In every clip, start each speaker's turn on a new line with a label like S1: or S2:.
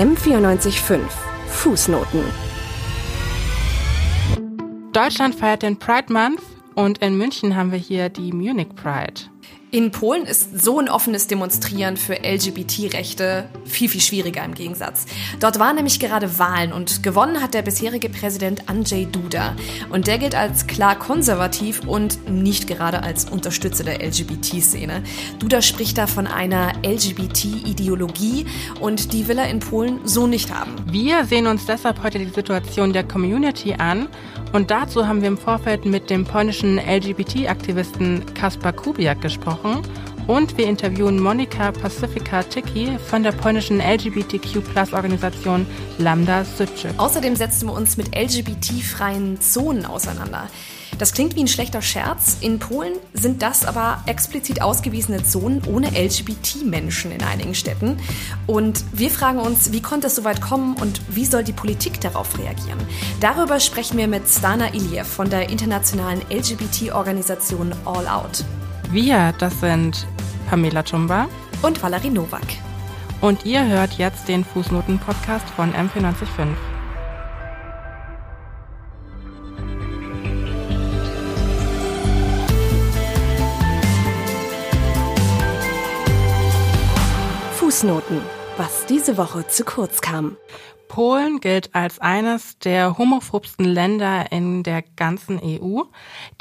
S1: M945 Fußnoten.
S2: Deutschland feiert den Pride Month und in München haben wir hier die Munich Pride.
S3: In Polen ist so ein offenes Demonstrieren für LGBT-Rechte viel, viel schwieriger im Gegensatz. Dort waren nämlich gerade Wahlen und gewonnen hat der bisherige Präsident Andrzej Duda. Und der gilt als klar konservativ und nicht gerade als Unterstützer der LGBT-Szene. Duda spricht da von einer LGBT-Ideologie und die will er in Polen so nicht haben.
S2: Wir sehen uns deshalb heute die Situation der Community an und dazu haben wir im Vorfeld mit dem polnischen LGBT-Aktivisten Kaspar Kubiak gesprochen und wir interviewen Monika Pacifica Tiki von der polnischen LGBTQ-Plus-Organisation Lambda Südczyk.
S3: Außerdem setzen wir uns mit LGBT-freien Zonen auseinander. Das klingt wie ein schlechter Scherz. In Polen sind das aber explizit ausgewiesene Zonen ohne LGBT-Menschen in einigen Städten. Und wir fragen uns, wie konnte es so weit kommen und wie soll die Politik darauf reagieren? Darüber sprechen wir mit Stana Iliev von der internationalen LGBT-Organisation All Out.
S2: Wir, das sind Pamela Chumba
S3: und Valerie Nowak.
S2: Und ihr hört jetzt den Fußnoten-Podcast von MP95.
S1: Fußnoten, was diese Woche zu kurz kam.
S2: Polen gilt als eines der homophobsten Länder in der ganzen EU.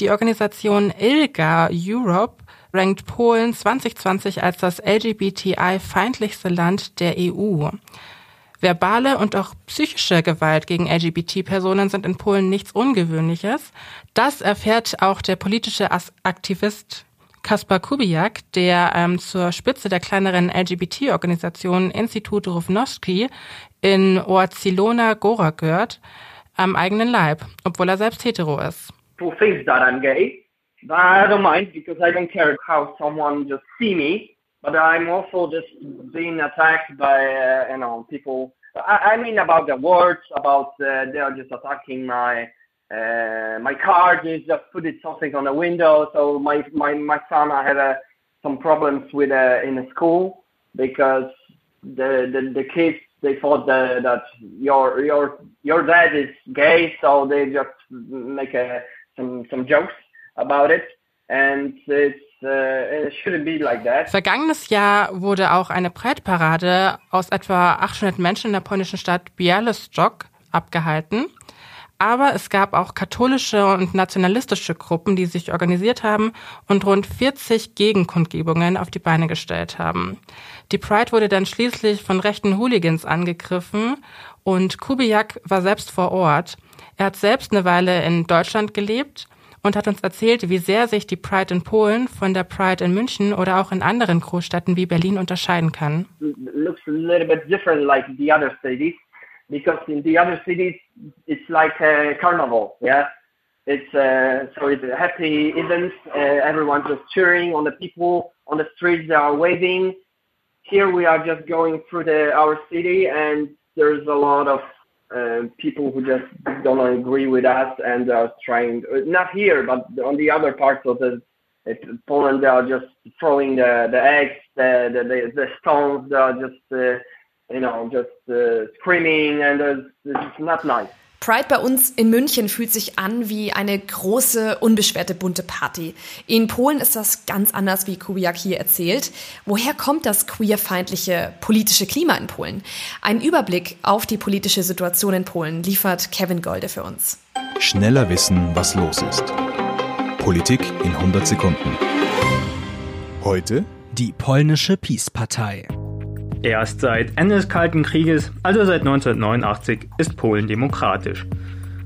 S2: Die Organisation ILGA Europe rankt Polen 2020 als das LGBTI-feindlichste Land der EU. Verbale und auch psychische Gewalt gegen LGBT-Personen sind in Polen nichts Ungewöhnliches. Das erfährt auch der politische Aktivist Kaspar Kubiak, der ähm, zur Spitze der kleineren LGBT-Organisation Institut Równowski in Oazilona Gora gehört, am eigenen Leib, obwohl er selbst hetero ist.
S4: People think that I'm gay, but I don't mind because I don't care how someone just see me, but I'm also just being attacked by, uh, you know, people. I, I mean about the words, about uh, they are just attacking my uh, my car just just put it something on the window. So my my my son, I had uh, some problems with uh, in the school because the the, the kids they thought that, that your your your dad is gay, so they just make a, uh, some some jokes about it, and it's uh, it shouldn't be like that.
S2: Vergangenes Jahr wurde auch eine Breitparade aus etwa 800 Menschen in der polnischen Stadt Bialystok abgehalten. Aber es gab auch katholische und nationalistische Gruppen, die sich organisiert haben und rund 40 Gegenkundgebungen auf die Beine gestellt haben. Die Pride wurde dann schließlich von rechten Hooligans angegriffen und Kubiak war selbst vor Ort. Er hat selbst eine Weile in Deutschland gelebt und hat uns erzählt, wie sehr sich die Pride in Polen von der Pride in München oder auch in anderen Großstädten wie Berlin unterscheiden kann.
S4: Looks a little bit different like the other cities. Because in the other cities it's like a carnival. Yeah, it's uh, so it's a happy event. Uh, everyone's just cheering on the people on the streets. They are waving. Here we are just going through the our city, and there's a lot of uh, people who just don't agree with us and are trying. Not here, but on the other parts of the Poland, they are just throwing the the eggs, the the, the, the stones. They are just uh, you know, just uh, screaming and it's not nice.
S3: Pride bei uns in München fühlt sich an wie eine große, unbeschwerte, bunte Party. In Polen ist das ganz anders, wie Kubiak hier erzählt. Woher kommt das queerfeindliche politische Klima in Polen? Ein Überblick auf die politische Situation in Polen liefert Kevin Golde für uns.
S5: Schneller wissen, was los ist. Politik in 100 Sekunden. Heute
S6: die polnische Peace-Partei.
S7: Erst seit Ende des Kalten Krieges, also seit 1989, ist Polen demokratisch.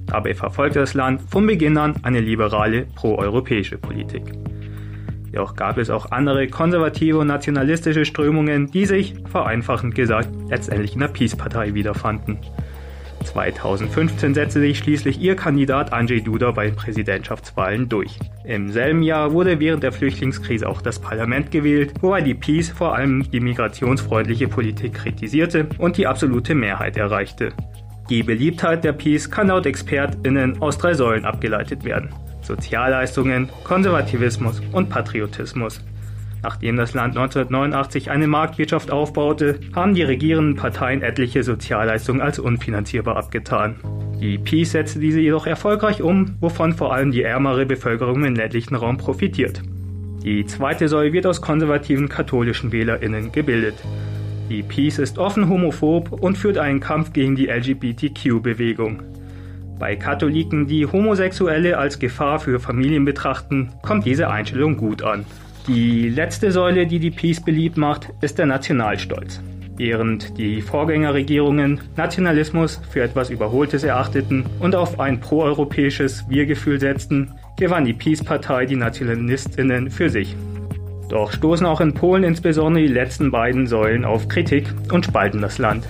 S7: Dabei verfolgte das Land von Beginn an eine liberale proeuropäische Politik. Jedoch gab es auch andere konservative und nationalistische Strömungen, die sich, vereinfachend gesagt, letztendlich in der Peace-Partei wiederfanden. 2015 setzte sich schließlich ihr Kandidat Andrzej Duda bei den Präsidentschaftswahlen durch. Im selben Jahr wurde während der Flüchtlingskrise auch das Parlament gewählt, wobei die Peace vor allem die migrationsfreundliche Politik kritisierte und die absolute Mehrheit erreichte. Die Beliebtheit der Peace kann laut ExpertInnen aus drei Säulen abgeleitet werden. Sozialleistungen, Konservativismus und Patriotismus. Nachdem das Land 1989 eine Marktwirtschaft aufbaute, haben die regierenden Parteien etliche Sozialleistungen als unfinanzierbar abgetan. Die Peace setzte diese jedoch erfolgreich um, wovon vor allem die ärmere Bevölkerung im ländlichen Raum profitiert. Die zweite Säule wird aus konservativen katholischen WählerInnen gebildet. Die Peace ist offen homophob und führt einen Kampf gegen die LGBTQ-Bewegung. Bei Katholiken, die Homosexuelle als Gefahr für Familien betrachten, kommt diese Einstellung gut an. Die letzte Säule, die die Peace beliebt macht, ist der Nationalstolz. Während die Vorgängerregierungen Nationalismus für etwas Überholtes erachteten und auf ein proeuropäisches Wir-Gefühl setzten, gewann die Peace-Partei die Nationalistinnen für sich. Doch stoßen auch in Polen insbesondere die letzten beiden Säulen auf Kritik und spalten das Land.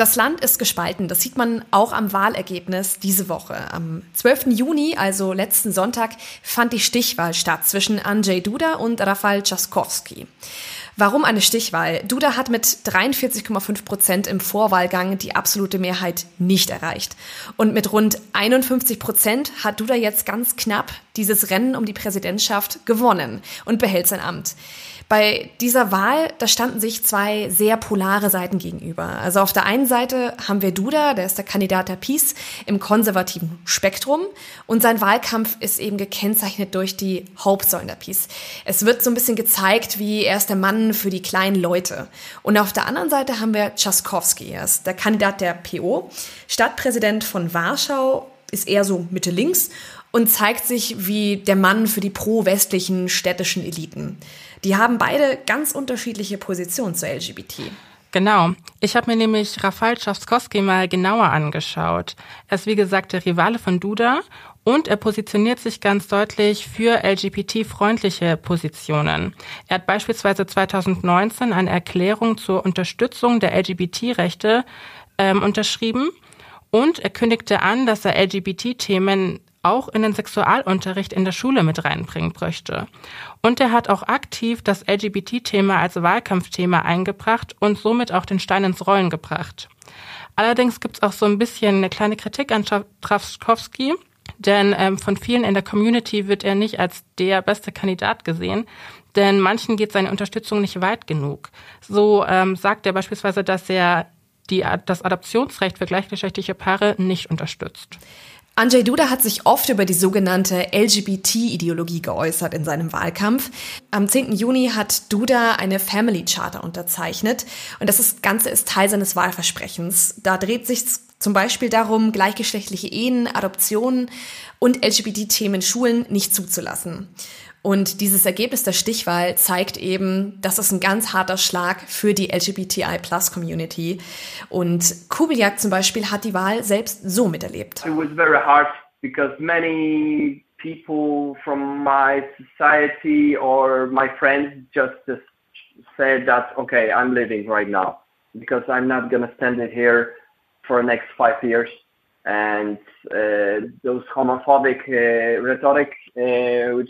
S3: Das Land ist gespalten. Das sieht man auch am Wahlergebnis diese Woche. Am 12. Juni, also letzten Sonntag, fand die Stichwahl statt zwischen Andrzej Duda und Rafał Trzaskowski. Warum eine Stichwahl? Duda hat mit 43,5 Prozent im Vorwahlgang die absolute Mehrheit nicht erreicht. Und mit rund 51 Prozent hat Duda jetzt ganz knapp dieses Rennen um die Präsidentschaft gewonnen und behält sein Amt. Bei dieser Wahl, da standen sich zwei sehr polare Seiten gegenüber. Also auf der einen Seite haben wir Duda, der ist der Kandidat der Peace im konservativen Spektrum und sein Wahlkampf ist eben gekennzeichnet durch die Hauptsäulen der Peace. Es wird so ein bisschen gezeigt, wie er ist der Mann für die kleinen Leute. Und auf der anderen Seite haben wir Trzaskowski, er ist der Kandidat der PO, Stadtpräsident von Warschau, ist eher so Mitte links und zeigt sich wie der Mann für die pro-westlichen städtischen Eliten. Die haben beide ganz unterschiedliche Positionen zur LGBT.
S2: Genau. Ich habe mir nämlich Rafał Trzaskowski mal genauer angeschaut. Er ist wie gesagt der Rivale von Duda und er positioniert sich ganz deutlich für LGBT-freundliche Positionen. Er hat beispielsweise 2019 eine Erklärung zur Unterstützung der LGBT-Rechte ähm, unterschrieben und er kündigte an, dass er LGBT-Themen auch in den Sexualunterricht in der Schule mit reinbringen möchte. Und er hat auch aktiv das LGBT-Thema als Wahlkampfthema eingebracht und somit auch den Stein ins Rollen gebracht. Allerdings gibt es auch so ein bisschen eine kleine Kritik an Trzaskowski, denn ähm, von vielen in der Community wird er nicht als der beste Kandidat gesehen, denn manchen geht seine Unterstützung nicht weit genug. So ähm, sagt er beispielsweise, dass er die, das Adoptionsrecht für gleichgeschlechtliche Paare nicht unterstützt.
S3: Andrzej Duda hat sich oft über die sogenannte LGBT-Ideologie geäußert in seinem Wahlkampf. Am 10. Juni hat Duda eine Family Charter unterzeichnet und das Ganze ist Teil seines Wahlversprechens. Da dreht sich zum Beispiel darum, gleichgeschlechtliche Ehen, Adoptionen und LGBT-Themen in Schulen nicht zuzulassen. Und dieses Ergebnis der Stichwahl zeigt eben, dass es ein ganz harter Schlag für die LGBTI-Plus-Community. Und Kubiak zum Beispiel hat die Wahl selbst so miterlebt.
S4: It was very hard because many people from my society or my friends just said that, okay, I'm leaving right now because I'm not going to stand it here for the next five years. and uh, those homophobic uh, rhetoric, uh.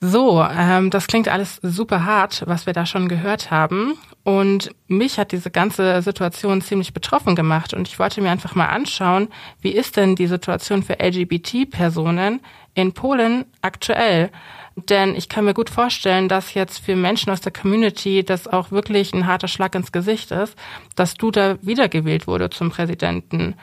S2: So, ähm, das klingt alles super hart, was wir da schon gehört haben. Und mich hat diese ganze Situation ziemlich betroffen gemacht. Und ich wollte mir einfach mal anschauen, wie ist denn die Situation für LGBT-Personen in Polen aktuell? Denn ich kann mir gut vorstellen, dass jetzt für Menschen aus der Community das auch wirklich ein harter Schlag ins Gesicht ist, dass du da wiedergewählt wurde zum Präsidenten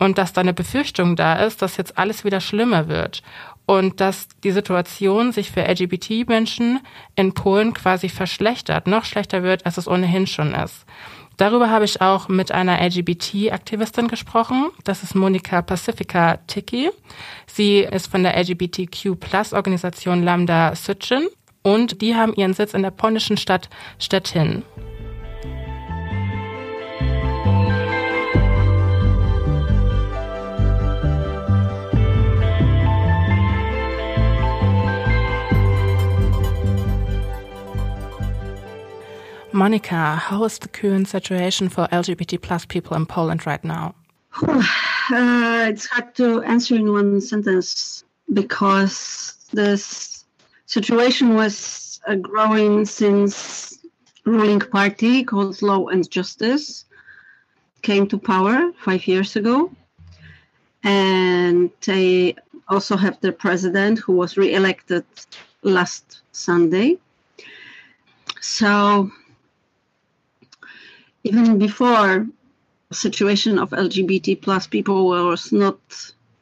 S2: und dass da eine Befürchtung da ist, dass jetzt alles wieder schlimmer wird und dass die Situation sich für LGBT-Menschen in Polen quasi verschlechtert, noch schlechter wird, als es ohnehin schon ist. Darüber habe ich auch mit einer LGBT-Aktivistin gesprochen. Das ist Monika Pacifica Tiki. Sie ist von der LGBTQ-Plus-Organisation Lambda Sitchin und die haben ihren Sitz in der polnischen Stadt Stettin. Monica, how is the current situation for LGBT plus people in Poland right now?
S8: Uh, it's hard to answer in one sentence because this situation was uh, growing since ruling party called Law and Justice came to power five years ago. and they also have their president who was re-elected last Sunday. So even before situation of LGBT plus people was not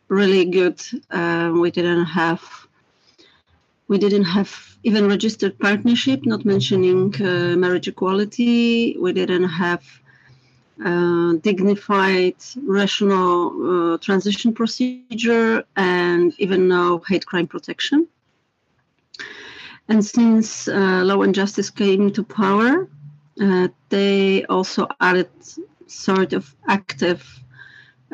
S8: really good. Uh, we didn't have we didn't have even registered partnership, not mentioning uh, marriage equality. We didn't have uh, dignified, rational uh, transition procedure, and even no hate crime protection. And since uh, Law and Justice came to power, uh, they also added sort of active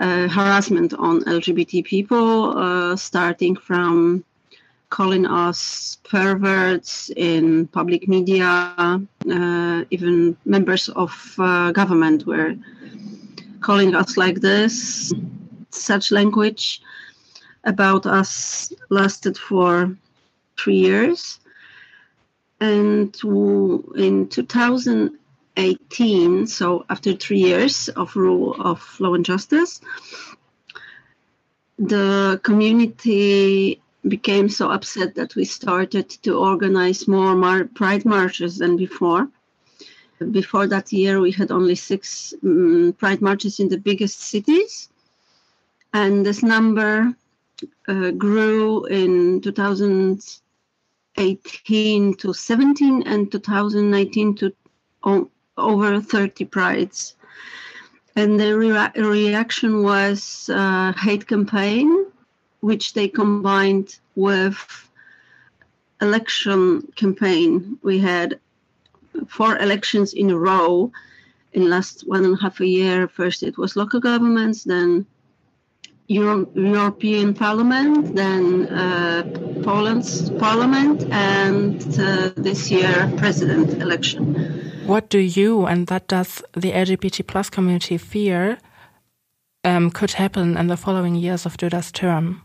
S8: uh, harassment on LGBT people, uh, starting from calling us perverts in public media. Uh, even members of uh, government were calling us like this. Such language about us lasted for three years. And in 2018, so after three years of rule of law and justice, the community became so upset that we started to organize more mar- pride marches than before. Before that year, we had only six um, pride marches in the biggest cities, and this number uh, grew in 2018 to 17 and 2019 to over 30 prides. And the re- reaction was uh, hate campaign which they combined with election campaign. We had four elections in a row in last one and a half a year. First it was local governments, then Euro- European Parliament, then uh, Poland's Parliament, and uh, this year President election.
S2: What do you and that does the LGBT plus community fear um, could happen in the following years of Duda's term?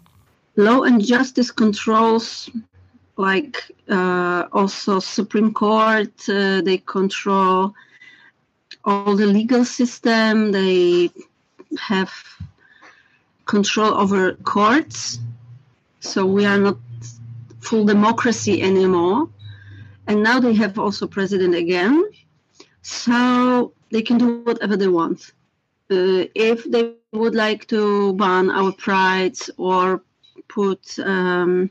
S8: law and justice controls like uh, also supreme court uh, they control all the legal system they have control over courts. So we are not full democracy anymore. And now they have also president again. So they can do whatever they want. Uh, if they would like to ban our prides or put um,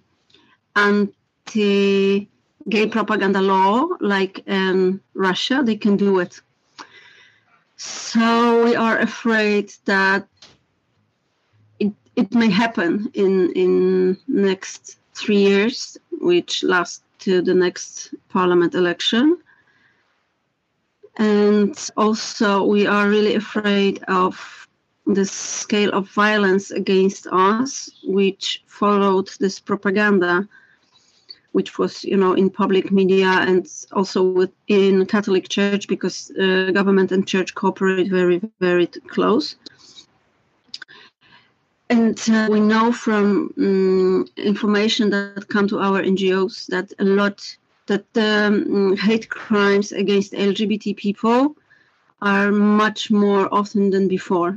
S8: anti gay propaganda law like in Russia, they can do it. So we are afraid that it, may happen in in next three years, which last to the next parliament election. And also we are really afraid of the scale of violence against us, which followed this propaganda, which was, you know, in public media and also within Catholic Church, because uh, government and church cooperate very, very close. And uh, we know from um, information that come to our NGOs that a lot that um, hate crimes against LGBT people are much more often than before.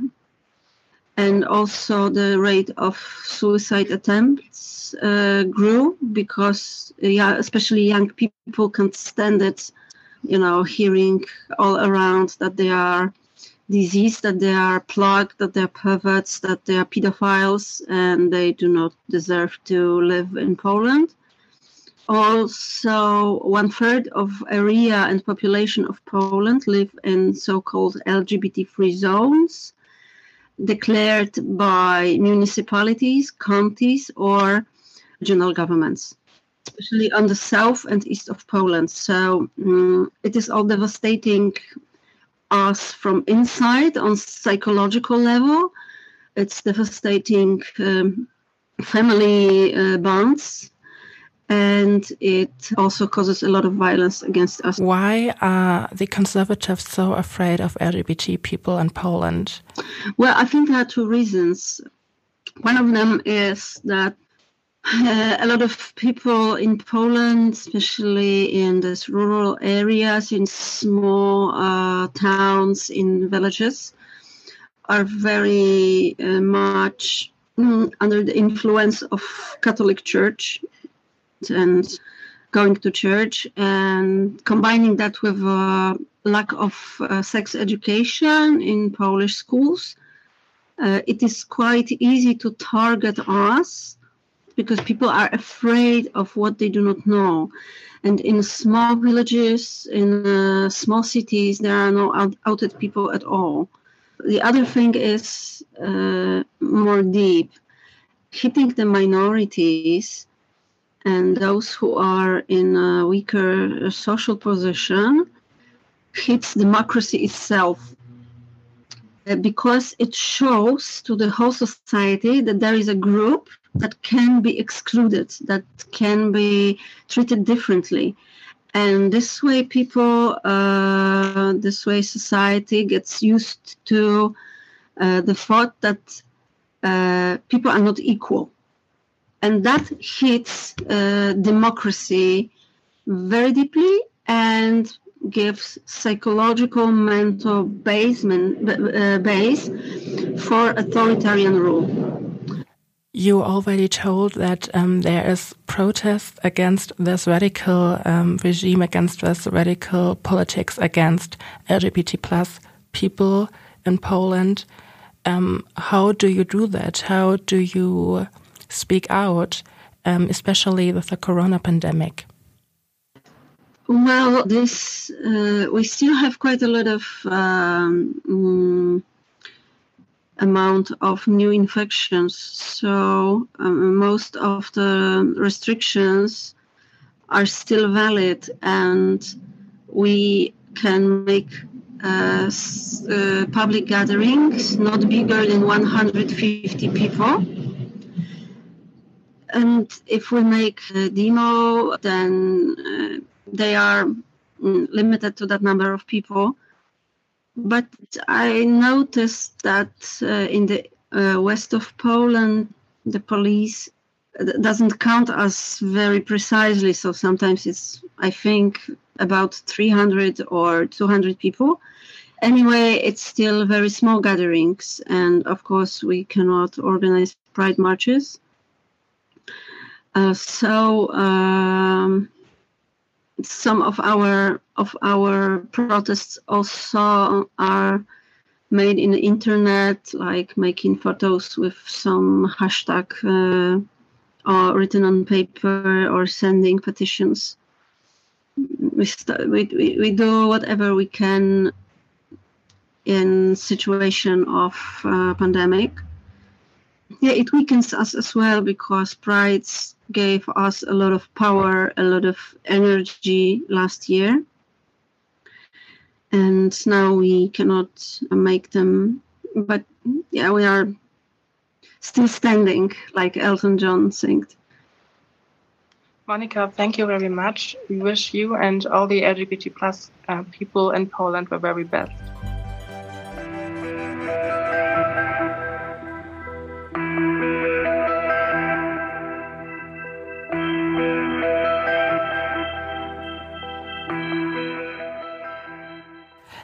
S8: And also the rate of suicide attempts uh, grew because yeah especially young people can't stand it you know hearing all around that they are diseased that they are plugged that they're perverts that they are pedophiles and they do not deserve to live in poland also one third of area and population of poland live in so-called lgbt free zones declared by municipalities, counties, or regional governments, especially on the south and east of Poland. So um, it is all devastating us from inside on psychological level. It's devastating um, family uh, bonds and it also causes a lot of violence against us.
S2: Why are the conservatives so afraid of LGBT people in Poland?
S8: Well, I think there are two reasons. One of them is that uh, a lot of people in Poland, especially in these rural areas, in small uh, towns, in villages, are very uh, much mm, under the influence of Catholic Church and going to church and combining that with a lack of uh, sex education in Polish schools, uh, it is quite easy to target us because people are afraid of what they do not know. And in small villages, in uh, small cities, there are no out- outed people at all. The other thing is uh, more deep. Hitting the minorities and those who are in a weaker social position hits democracy itself uh, because it shows to the whole society that there is a group that can be excluded, that can be treated differently. And this way, people, uh, this way, society gets used to uh, the thought that uh, people are not equal. And that hits uh, democracy very deeply and gives psychological mental basement, uh, base for authoritarian rule.
S2: You already told that um, there is protest against this radical um, regime, against this radical politics against LGBT plus people in Poland. Um, how do you do that? How do you speak out, um, especially with the corona pandemic?
S8: Well, this uh, we still have quite a lot of um, amount of new infections. So um, most of the restrictions are still valid, and we can make uh, uh, public gatherings not bigger than 150 people. And if we make a demo, then uh, they are mm, limited to that number of people. But I noticed that uh, in the uh, west of Poland, the police doesn't count us very precisely. So sometimes it's, I think, about 300 or 200 people. Anyway, it's still very small gatherings. And of course, we cannot organize pride marches. Uh, so um, some of our of our protests also are made in the internet, like making photos with some hashtag uh, or written on paper or sending petitions. We, st- we, we, we do whatever we can in situation of uh, pandemic. Yeah, it weakens us as well because prides gave us a lot of power, a lot of energy last year. And now we cannot make them. But yeah, we are still standing, like Elton John sang.
S2: Monica, thank you very much. We wish you and all the LGBT plus uh, people in Poland the very best.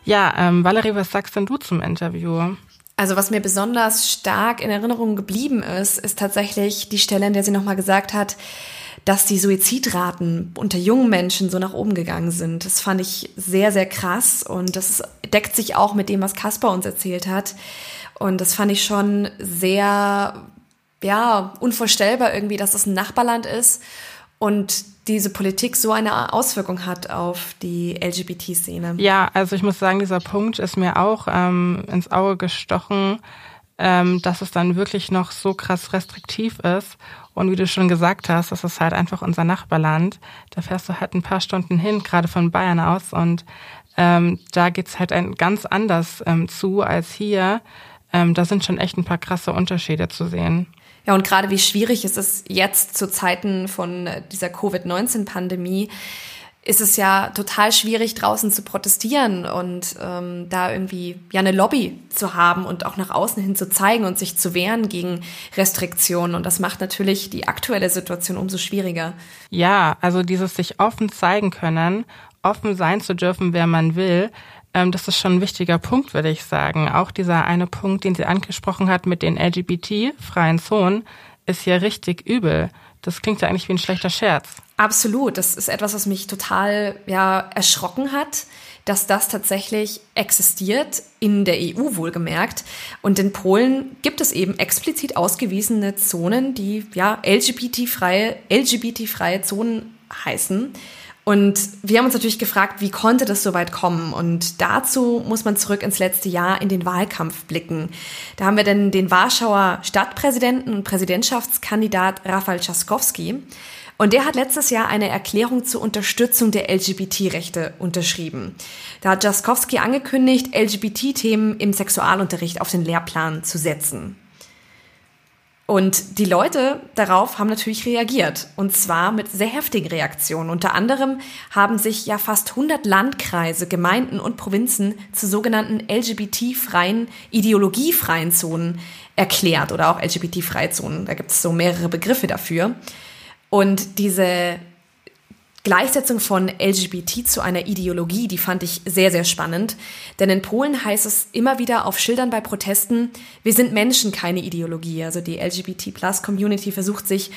S2: Ja, ähm, Valerie, was sagst denn du zum Interview?
S3: Also was mir besonders stark in Erinnerung geblieben ist, ist tatsächlich die Stelle, in der sie nochmal gesagt hat, dass die Suizidraten unter jungen Menschen so nach oben gegangen sind. Das fand ich sehr, sehr krass und das deckt sich auch mit dem, was Kaspar uns erzählt hat. Und das fand ich schon sehr, ja, unvorstellbar irgendwie, dass das ein Nachbarland ist und diese Politik so eine Auswirkung hat auf die LGBT-Szene.
S2: Ja, also ich muss sagen, dieser Punkt ist mir auch ähm, ins Auge gestochen, ähm, dass es dann wirklich noch so krass restriktiv ist. Und wie du schon gesagt hast, das ist halt einfach unser Nachbarland. Da fährst du halt ein paar Stunden hin, gerade von Bayern aus. Und ähm, da geht's halt ein, ganz anders ähm, zu als hier. Ähm, da sind schon echt ein paar krasse Unterschiede zu sehen.
S3: Ja, und gerade wie schwierig ist es jetzt zu Zeiten von dieser Covid-19-Pandemie, ist es ja total schwierig, draußen zu protestieren und ähm, da irgendwie ja eine Lobby zu haben und auch nach außen hin zu zeigen und sich zu wehren gegen Restriktionen. Und das macht natürlich die aktuelle Situation umso schwieriger.
S2: Ja, also dieses sich offen zeigen können, offen sein zu dürfen, wer man will, das ist schon ein wichtiger Punkt, würde ich sagen. Auch dieser eine Punkt, den sie angesprochen hat mit den LGBT-freien Zonen, ist ja richtig übel. Das klingt ja eigentlich wie ein schlechter Scherz.
S3: Absolut. Das ist etwas, was mich total ja, erschrocken hat, dass das tatsächlich existiert, in der EU wohlgemerkt. Und in Polen gibt es eben explizit ausgewiesene Zonen, die ja LGBT-freie LGBT-freie Zonen heißen. Und wir haben uns natürlich gefragt, wie konnte das so weit kommen? Und dazu muss man zurück ins letzte Jahr in den Wahlkampf blicken. Da haben wir denn den Warschauer Stadtpräsidenten und Präsidentschaftskandidat Rafał Trzaskowski. Und der hat letztes Jahr eine Erklärung zur Unterstützung der LGBT-Rechte unterschrieben. Da hat Jaskowski angekündigt, LGBT-Themen im Sexualunterricht auf den Lehrplan zu setzen. Und die Leute darauf haben natürlich reagiert. Und zwar mit sehr heftigen Reaktionen. Unter anderem haben sich ja fast 100 Landkreise, Gemeinden und Provinzen zu sogenannten LGBT-freien, ideologiefreien Zonen erklärt oder auch LGBT-freie Zonen. Da gibt es so mehrere Begriffe dafür. Und diese Gleichsetzung von LGBT zu einer Ideologie, die fand ich sehr, sehr spannend. Denn in Polen heißt es immer wieder auf Schildern bei Protesten, wir sind Menschen, keine Ideologie. Also die LGBT-Plus-Community versucht sich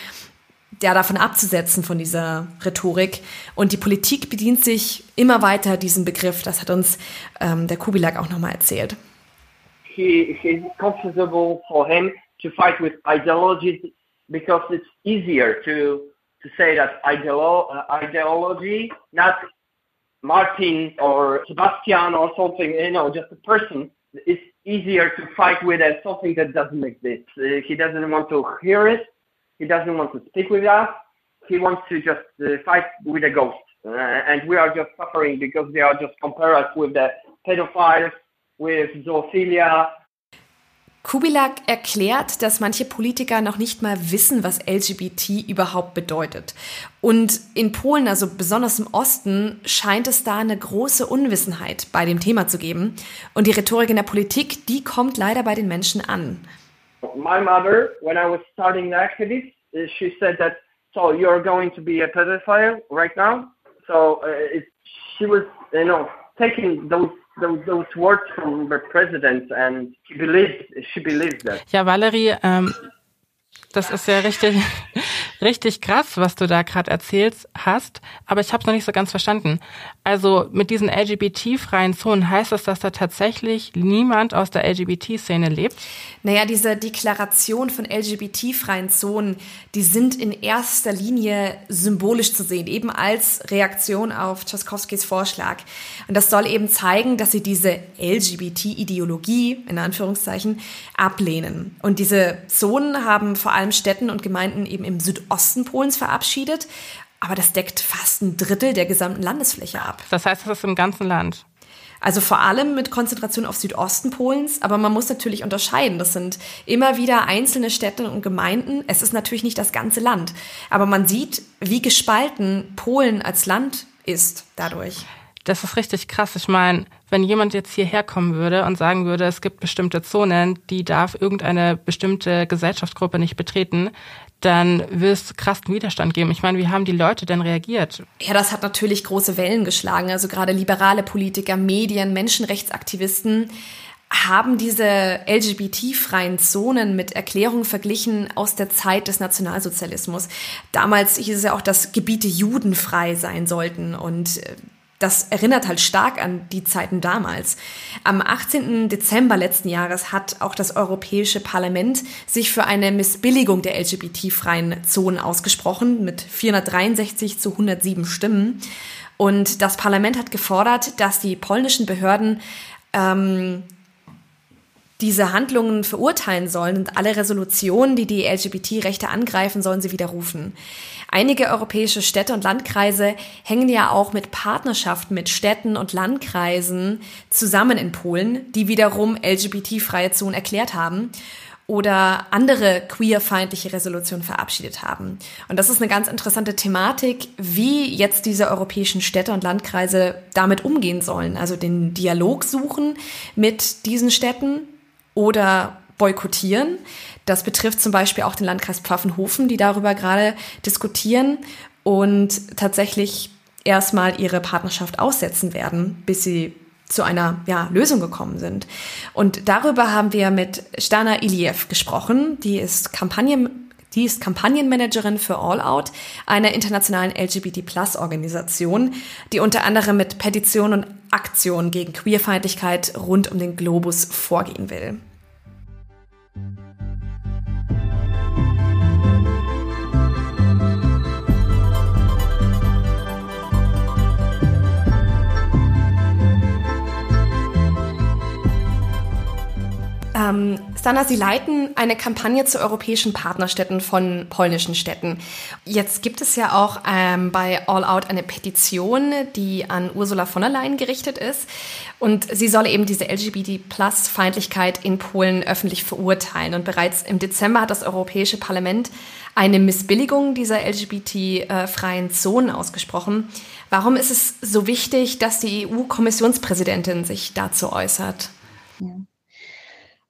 S3: ja, davon abzusetzen von dieser Rhetorik. Und die Politik bedient sich immer weiter diesem Begriff. Das hat uns ähm, der Kubilak auch nochmal erzählt.
S4: He, he's comfortable for him to fight with ideologies because it's easier to say that ideolo- uh, ideology, not Martin or Sebastian or something, you know, just a person, is easier to fight with as something that doesn't exist. Uh, he doesn't want to hear it. He doesn't want to speak with us. He wants to just uh, fight with a ghost. Uh, and we are just suffering because they are just compare us with the pedophiles, with zoophilia,
S3: Kubilak erklärt, dass manche Politiker noch nicht mal wissen, was LGBT überhaupt bedeutet. Und in Polen, also besonders im Osten, scheint es da eine große Unwissenheit bei dem Thema zu geben. Und die Rhetorik in der Politik, die kommt leider bei den Menschen an.
S4: My mother, when I was starting the activist, uh, she said that, so you're going to be a pedophile right now? So uh, it, she was, you know, taking those those, those words from the president and she believed, she believed that.
S2: Ja, Valerie, ähm, das ist ja richtig, richtig krass, was du da gerade erzählst hast, aber ich habe es noch nicht so ganz verstanden. Also mit diesen LGBT-freien Zonen heißt das, dass da tatsächlich niemand aus der LGBT-Szene lebt?
S3: Naja, diese Deklaration von LGBT-freien Zonen, die sind in erster Linie symbolisch zu sehen, eben als Reaktion auf Tschaskowskis Vorschlag. Und das soll eben zeigen, dass sie diese LGBT-Ideologie, in Anführungszeichen, ablehnen. Und diese Zonen haben vor allem Städten und Gemeinden eben im Südosten Polens verabschiedet. Aber das deckt fast ein Drittel der gesamten Landesfläche ab.
S2: Das heißt, das ist im ganzen Land.
S3: Also vor allem mit Konzentration auf Südosten Polens, aber man muss natürlich unterscheiden. Das sind immer wieder einzelne Städte und Gemeinden. Es ist natürlich nicht das ganze Land, aber man sieht, wie gespalten Polen als Land ist dadurch.
S2: Das ist richtig krass. Ich meine, wenn jemand jetzt hierher kommen würde und sagen würde, es gibt bestimmte Zonen, die darf irgendeine bestimmte Gesellschaftsgruppe nicht betreten, dann wird es krassen Widerstand geben. Ich meine, wie haben die Leute denn reagiert?
S3: Ja, das hat natürlich große Wellen geschlagen. Also gerade liberale Politiker, Medien, Menschenrechtsaktivisten haben diese LGBT-freien Zonen mit Erklärungen verglichen aus der Zeit des Nationalsozialismus. Damals hieß es ja auch, dass Gebiete judenfrei sein sollten und äh, das erinnert halt stark an die Zeiten damals. Am 18. Dezember letzten Jahres hat auch das Europäische Parlament sich für eine Missbilligung der LGBT-freien Zonen ausgesprochen mit 463 zu 107 Stimmen. Und das Parlament hat gefordert, dass die polnischen Behörden ähm, diese Handlungen verurteilen sollen und alle Resolutionen, die die LGBT-Rechte angreifen, sollen sie widerrufen. Einige europäische Städte und Landkreise hängen ja auch mit Partnerschaften mit Städten und Landkreisen zusammen in Polen, die wiederum LGBT-freie Zonen erklärt haben oder andere queerfeindliche Resolutionen verabschiedet haben. Und das ist eine ganz interessante Thematik, wie jetzt diese europäischen Städte und Landkreise damit umgehen sollen. Also den Dialog suchen mit diesen Städten oder boykottieren. Das betrifft zum Beispiel auch den Landkreis Pfaffenhofen, die darüber gerade diskutieren und tatsächlich erstmal ihre Partnerschaft aussetzen werden, bis sie zu einer ja, Lösung gekommen sind. Und darüber haben wir mit Stana Iliev gesprochen. Die ist Kampagnen die ist Kampagnenmanagerin für All Out, einer internationalen LGBT-Plus-Organisation, die unter anderem mit Petitionen und Aktionen gegen Queerfeindlichkeit rund um den Globus vorgehen will. Ähm, Stana, Sie leiten eine Kampagne zu europäischen Partnerstädten von polnischen Städten. Jetzt gibt es ja auch ähm, bei All Out eine Petition, die an Ursula von der Leyen gerichtet ist. Und sie soll eben diese LGBT-Plus-Feindlichkeit in Polen öffentlich verurteilen. Und bereits im Dezember hat das Europäische Parlament eine Missbilligung dieser LGBT-freien Zonen ausgesprochen. Warum ist es so wichtig, dass die EU-Kommissionspräsidentin sich dazu äußert?
S9: Ja.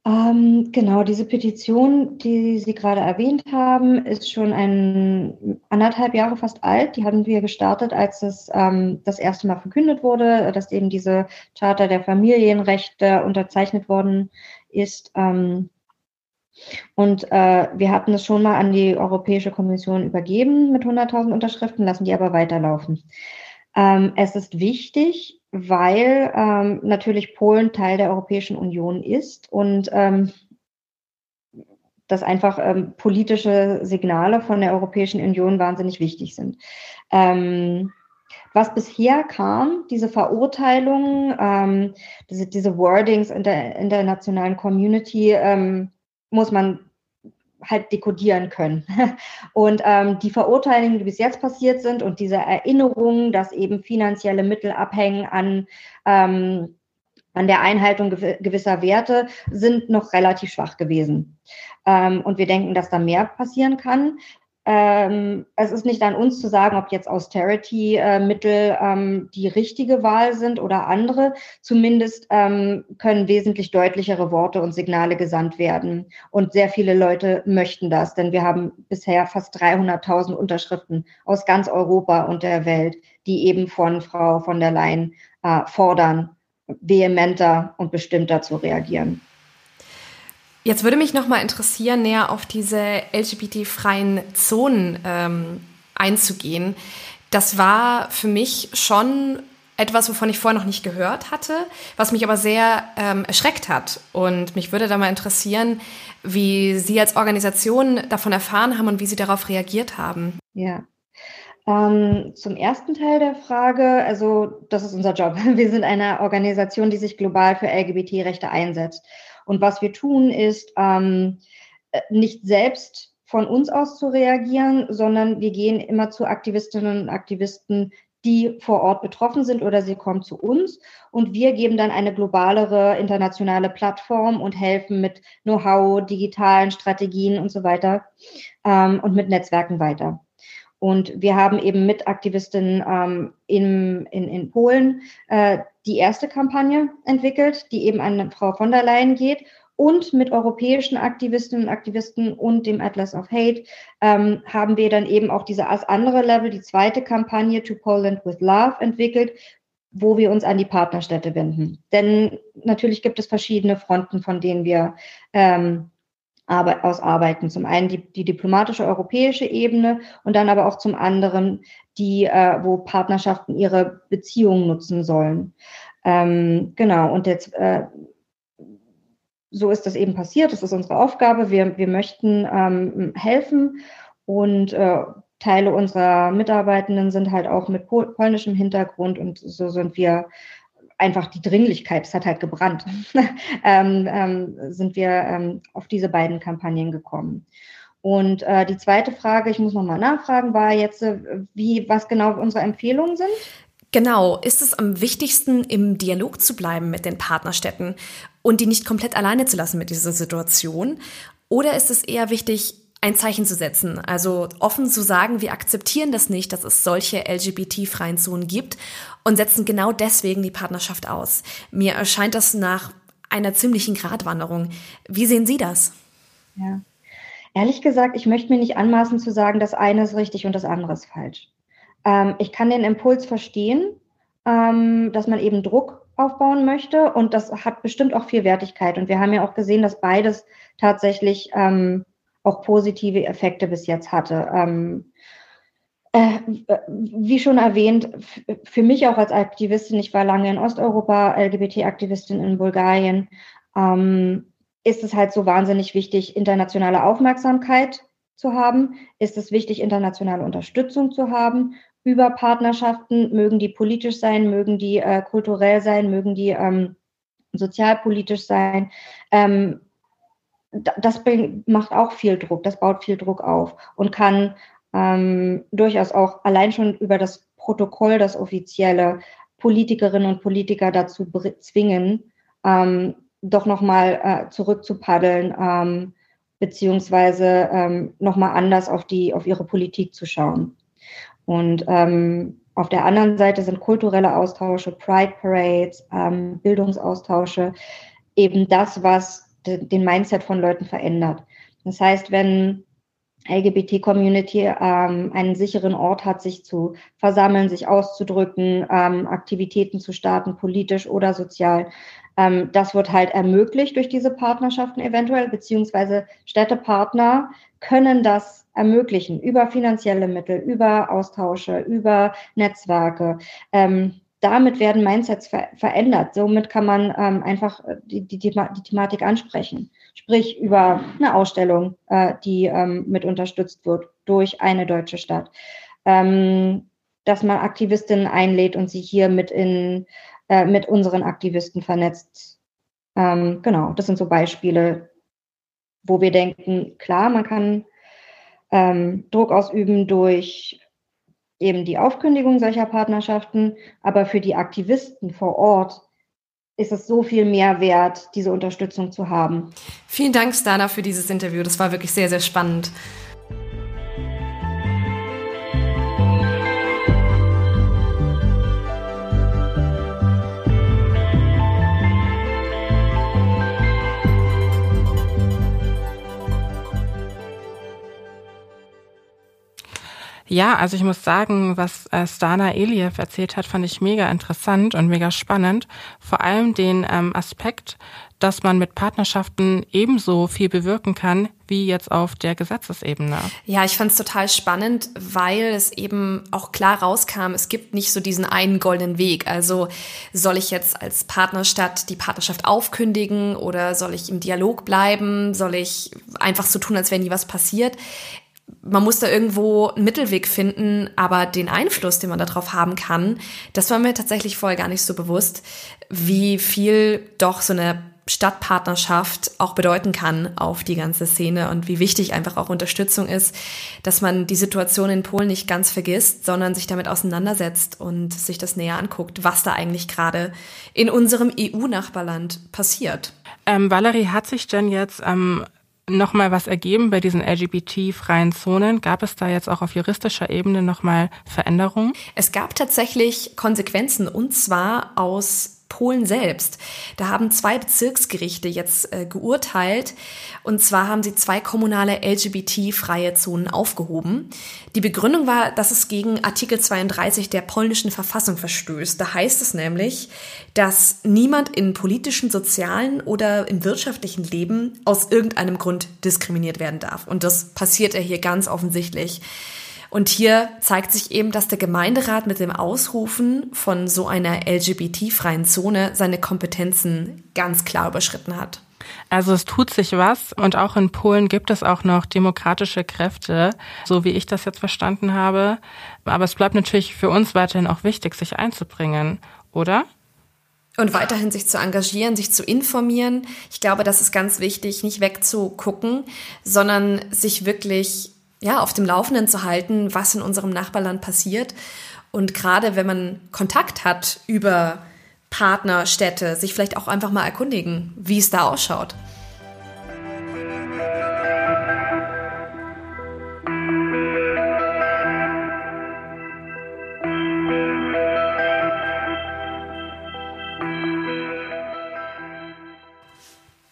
S9: Ähm, genau, diese Petition, die Sie gerade erwähnt haben, ist schon ein anderthalb Jahre fast alt. Die haben wir gestartet, als es ähm, das erste Mal verkündet wurde, dass eben diese Charta der Familienrechte unterzeichnet worden ist. Ähm, und äh, wir hatten es schon mal an die Europäische Kommission übergeben mit 100.000 Unterschriften, lassen die aber weiterlaufen. Ähm, es ist wichtig, weil ähm, natürlich Polen Teil der Europäischen Union ist und ähm, dass einfach ähm, politische Signale von der Europäischen Union wahnsinnig wichtig sind. Ähm, was bisher kam, diese Verurteilung, ähm, diese, diese Wordings in der internationalen Community, ähm, muss man halt dekodieren können. Und ähm, die Verurteilungen, die bis jetzt passiert sind und diese Erinnerungen, dass eben finanzielle Mittel abhängen an, ähm, an der Einhaltung gewisser Werte, sind noch relativ schwach gewesen. Ähm, und wir denken, dass da mehr passieren kann. Ähm, es ist nicht an uns zu sagen, ob jetzt Austerity-Mittel ähm, die richtige Wahl sind oder andere. Zumindest ähm, können wesentlich deutlichere Worte und Signale gesandt werden. Und sehr viele Leute möchten das, denn wir haben bisher fast 300.000 Unterschriften aus ganz Europa und der Welt, die eben von Frau von der Leyen äh, fordern, vehementer und bestimmter zu reagieren.
S3: Jetzt würde mich noch mal interessieren, näher auf diese LGBT-freien Zonen ähm, einzugehen. Das war für mich schon etwas, wovon ich vorher noch nicht gehört hatte, was mich aber sehr ähm, erschreckt hat. Und mich würde da mal interessieren, wie Sie als Organisation davon erfahren haben und wie Sie darauf reagiert haben.
S9: Ja. Ähm, zum ersten Teil der Frage, also das ist unser Job. Wir sind eine Organisation, die sich global für LGBT-Rechte einsetzt. Und was wir tun, ist ähm, äh, nicht selbst von uns aus zu reagieren, sondern wir gehen immer zu Aktivistinnen und Aktivisten, die vor Ort betroffen sind oder sie kommen zu uns und wir geben dann eine globalere internationale Plattform und helfen mit Know-how, digitalen Strategien und so weiter ähm, und mit Netzwerken weiter. Und wir haben eben mit Aktivistinnen ähm, in, in, in Polen äh, die erste Kampagne entwickelt, die eben an Frau von der Leyen geht. Und mit europäischen Aktivistinnen und Aktivisten und dem Atlas of Hate ähm, haben wir dann eben auch diese andere Level, die zweite Kampagne To Poland with Love entwickelt, wo wir uns an die Partnerstädte wenden. Denn natürlich gibt es verschiedene Fronten, von denen wir ähm, ausarbeiten. Zum einen die, die diplomatische europäische Ebene und dann aber auch zum anderen die, äh, wo Partnerschaften ihre Beziehungen nutzen sollen. Ähm, genau, und jetzt äh, so ist das eben passiert. Das ist unsere Aufgabe. Wir, wir möchten ähm, helfen und äh, Teile unserer Mitarbeitenden sind halt auch mit pol polnischem Hintergrund und so sind wir einfach die Dringlichkeit, es hat halt gebrannt, ähm, ähm, sind wir ähm, auf diese beiden Kampagnen gekommen. Und äh, die zweite Frage, ich muss nochmal nachfragen, war jetzt, äh, wie, was genau unsere Empfehlungen sind?
S3: Genau, ist es am wichtigsten, im Dialog zu bleiben mit den Partnerstädten und die nicht komplett alleine zu lassen mit dieser Situation? Oder ist es eher wichtig, ein Zeichen zu setzen. Also offen zu sagen, wir akzeptieren das nicht, dass es solche LGBT-freien Zonen gibt und setzen genau deswegen die Partnerschaft aus. Mir erscheint das nach einer ziemlichen Gratwanderung. Wie sehen Sie das?
S9: Ja. Ehrlich gesagt, ich möchte mir nicht anmaßen zu sagen, das eine ist richtig und das andere ist falsch. Ähm, ich kann den Impuls verstehen, ähm, dass man eben Druck aufbauen möchte. Und das hat bestimmt auch viel Wertigkeit. Und wir haben ja auch gesehen, dass beides tatsächlich ähm, auch positive Effekte bis jetzt hatte. Ähm, äh, wie schon erwähnt, für mich auch als Aktivistin, ich war lange in Osteuropa, LGBT-Aktivistin in Bulgarien, ähm, ist es halt so wahnsinnig wichtig, internationale Aufmerksamkeit zu haben, ist es wichtig, internationale Unterstützung zu haben über Partnerschaften, mögen die politisch sein, mögen die äh, kulturell sein, mögen die ähm, sozialpolitisch sein. Ähm, das macht auch viel Druck, das baut viel Druck auf und kann ähm, durchaus auch allein schon über das Protokoll, das offizielle, Politikerinnen und Politiker dazu zwingen, ähm, doch nochmal äh, zurückzupaddeln, ähm, beziehungsweise ähm, nochmal anders auf, die, auf ihre Politik zu schauen. Und ähm, auf der anderen Seite sind kulturelle Austausche, Pride Parades, ähm, Bildungsaustausche eben das, was den Mindset von Leuten verändert. Das heißt, wenn LGBT-Community ähm, einen sicheren Ort hat, sich zu versammeln, sich auszudrücken, ähm, Aktivitäten zu starten, politisch oder sozial. Ähm, das wird halt ermöglicht durch diese Partnerschaften eventuell, beziehungsweise Städtepartner können das ermöglichen über finanzielle Mittel, über Austausche, über Netzwerke. Ähm, damit werden Mindsets ver verändert. Somit kann man ähm, einfach äh, die, die, die, Thematik ansprechen. Sprich über eine Ausstellung, äh, die ähm, mit unterstützt wird durch eine deutsche Stadt. Ähm, dass man Aktivistinnen einlädt und sie hier mit, in, äh, mit unseren Aktivisten vernetzt. Ähm, genau, das sind so Beispiele, wo wir denken, klar, man kann ähm, Druck ausüben durch eben die Aufkündigung solcher Partnerschaften, aber für die Aktivisten vor Ort ist es so viel mehr wert, diese Unterstützung zu haben.
S3: Vielen Dank, Stana, für dieses Interview. Das war wirklich sehr, sehr spannend.
S2: Ja, also ich muss sagen, was äh, Stana Eliev erzählt hat, fand ich mega interessant und mega spannend. Vor allem den ähm, Aspekt, dass man mit Partnerschaften ebenso viel bewirken kann wie jetzt auf der Gesetzesebene.
S3: Ja, ich fand es total spannend, weil es eben auch klar rauskam, es gibt nicht so diesen einen goldenen Weg. Also soll ich jetzt als Partnerstadt die Partnerschaft aufkündigen oder soll ich im Dialog bleiben? Soll ich einfach so tun, als wäre nie was passiert? Man muss da irgendwo einen Mittelweg finden, aber den Einfluss, den man darauf haben kann, das war mir tatsächlich vorher gar nicht so bewusst, wie viel doch so eine Stadtpartnerschaft auch bedeuten kann auf die ganze Szene und wie wichtig einfach auch Unterstützung ist, dass man die Situation in Polen nicht ganz vergisst, sondern sich damit auseinandersetzt und sich das näher anguckt, was da eigentlich gerade in unserem EU-Nachbarland passiert.
S2: Ähm, Valerie, hat sich denn jetzt ähm, nochmal was ergeben bei diesen LGBT-freien Zonen? Gab es da jetzt auch auf juristischer Ebene nochmal Veränderungen?
S3: Es gab tatsächlich Konsequenzen und zwar aus Polen selbst. Da haben zwei Bezirksgerichte jetzt äh, geurteilt. Und zwar haben sie zwei kommunale LGBT-freie Zonen aufgehoben. Die Begründung war, dass es gegen Artikel 32 der polnischen Verfassung verstößt. Da heißt es nämlich, dass niemand in politischen, sozialen oder im wirtschaftlichen Leben aus irgendeinem Grund diskriminiert werden darf. Und das passiert ja hier ganz offensichtlich. Und hier zeigt sich eben, dass der Gemeinderat mit dem Ausrufen von so einer LGBT-freien Zone seine Kompetenzen ganz klar überschritten hat.
S2: Also es tut sich was und auch in Polen gibt es auch noch demokratische Kräfte, so wie ich das jetzt verstanden habe. Aber es bleibt natürlich für uns weiterhin auch wichtig, sich einzubringen, oder?
S3: Und weiterhin sich zu engagieren, sich zu informieren. Ich glaube, das ist ganz wichtig, nicht wegzugucken, sondern sich wirklich ja, auf dem Laufenden zu halten, was in unserem Nachbarland passiert. Und gerade wenn man Kontakt hat über Partnerstädte, sich vielleicht auch einfach mal erkundigen, wie es da ausschaut.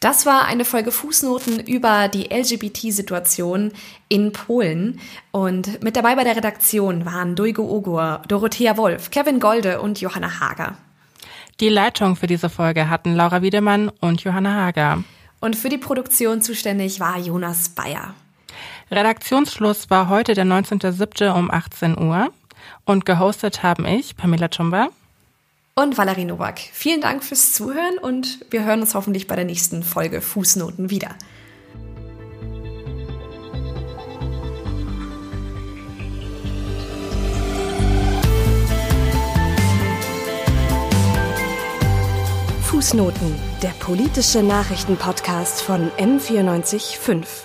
S3: Das war eine Folge Fußnoten über die LGBT-Situation in Polen. Und mit dabei bei der Redaktion waren Duigo Ogur, Dorothea Wolf, Kevin Golde und Johanna Hager.
S2: Die Leitung für diese Folge hatten Laura Wiedemann und Johanna Hager.
S3: Und für die Produktion zuständig war Jonas Bayer.
S2: Redaktionsschluss war heute der 19.07. um 18 Uhr. Und gehostet haben ich, Pamela Chumba.
S3: Und Valerie Nowak. Vielen Dank fürs Zuhören und wir hören uns hoffentlich bei der nächsten Folge Fußnoten wieder.
S1: Fußnoten, der politische Nachrichtenpodcast von M945.